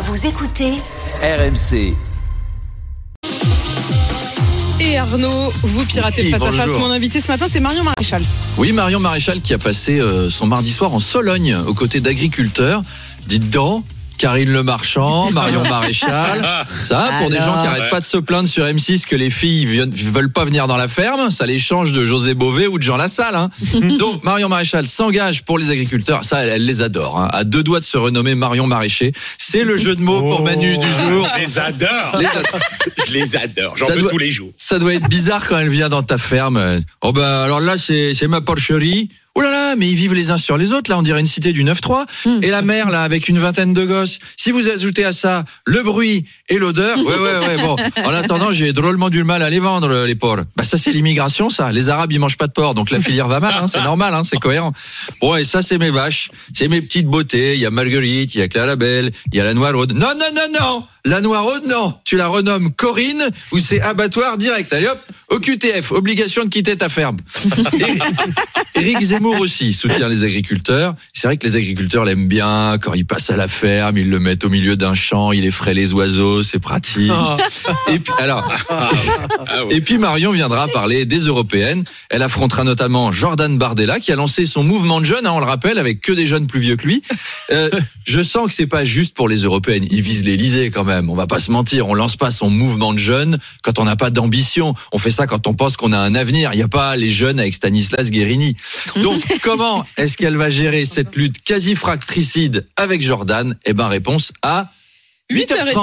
Vous écoutez RMC. Et Arnaud, vous piratez Oui, face à face. bonjour. Mon invité ce matin, c'est Marion Maréchal. Oui, Marion Maréchal qui a passé euh, son mardi soir en Sologne aux côtés d'agriculteurs. Dites donc, Karine Le Marchand, Marion Maréchal. Ça, pour des gens qui arrêtent pas de se plaindre sur M6 que les filles veulent pas venir dans la ferme, ça les change de José Bové ou de Jean Lassalle. Hein. Donc, Marion Maréchal s'engage pour les agriculteurs. Ça, elle, elle les adore. hein. À deux doigts de se renommer Marion Maraîcher. C'est le jeu de mots pour Manu du jour. Je les adore. Les Je les adore. J'en veux doit- tous les jours. Ça doit être bizarre quand elle vient dans ta ferme. Oh bah alors là c'est ma porcherie. Oh là là, mais ils vivent les uns sur les autres. Là, on dirait une cité du 9-3. Et la mère, là, avec une vingtaine de gosses. Si vous ajoutez à ça le bruit et l'odeur, ouais, ouais, ouais, bon. En attendant, j'ai drôlement du mal à les vendre, les porcs. Bah, ça, c'est l'immigration, ça. Les Arabes, ils mangent pas de porc. Donc la filière va mal, hein. C'est normal, hein. C'est cohérent. Bon, et ça, c'est mes vaches. C'est mes petites beautés. Il y a Marguerite, il y a Clara Belle, il y a la Noiraude. Non, non, non, non! La Noiraude, non! Tu la renommes Corinne ou c'est abattoir direct. Allez hop, au QTF, obligation de quitter ta ferme. Éric Zemmour aussi soutient les agriculteurs. C'est vrai que les agriculteurs l'aiment bien. Quand ils passent à la ferme, ils le mettent au milieu d'un champ, il effraie les oiseaux, c'est pratique. Et puis, alors, Ah et puis Marion viendra parler des européennes. Elle affrontera notamment Jordan Bardella qui a lancé son mouvement de jeunes, hein, on le rappelle, avec que des jeunes plus vieux que lui. Euh, je sens que c'est pas juste pour les européennes. Il vise l'Elysée quand même. On va pas se mentir. On lance pas son mouvement de jeunes quand on n'a pas d'ambition. On fait ça quand on pense qu'on a un avenir. Il n'y a pas les jeunes avec Stanislas Guérini. Donc comment est-ce qu'elle va gérer cette lutte quasi fractricide avec Jordan? Eh ben réponse à 8h30.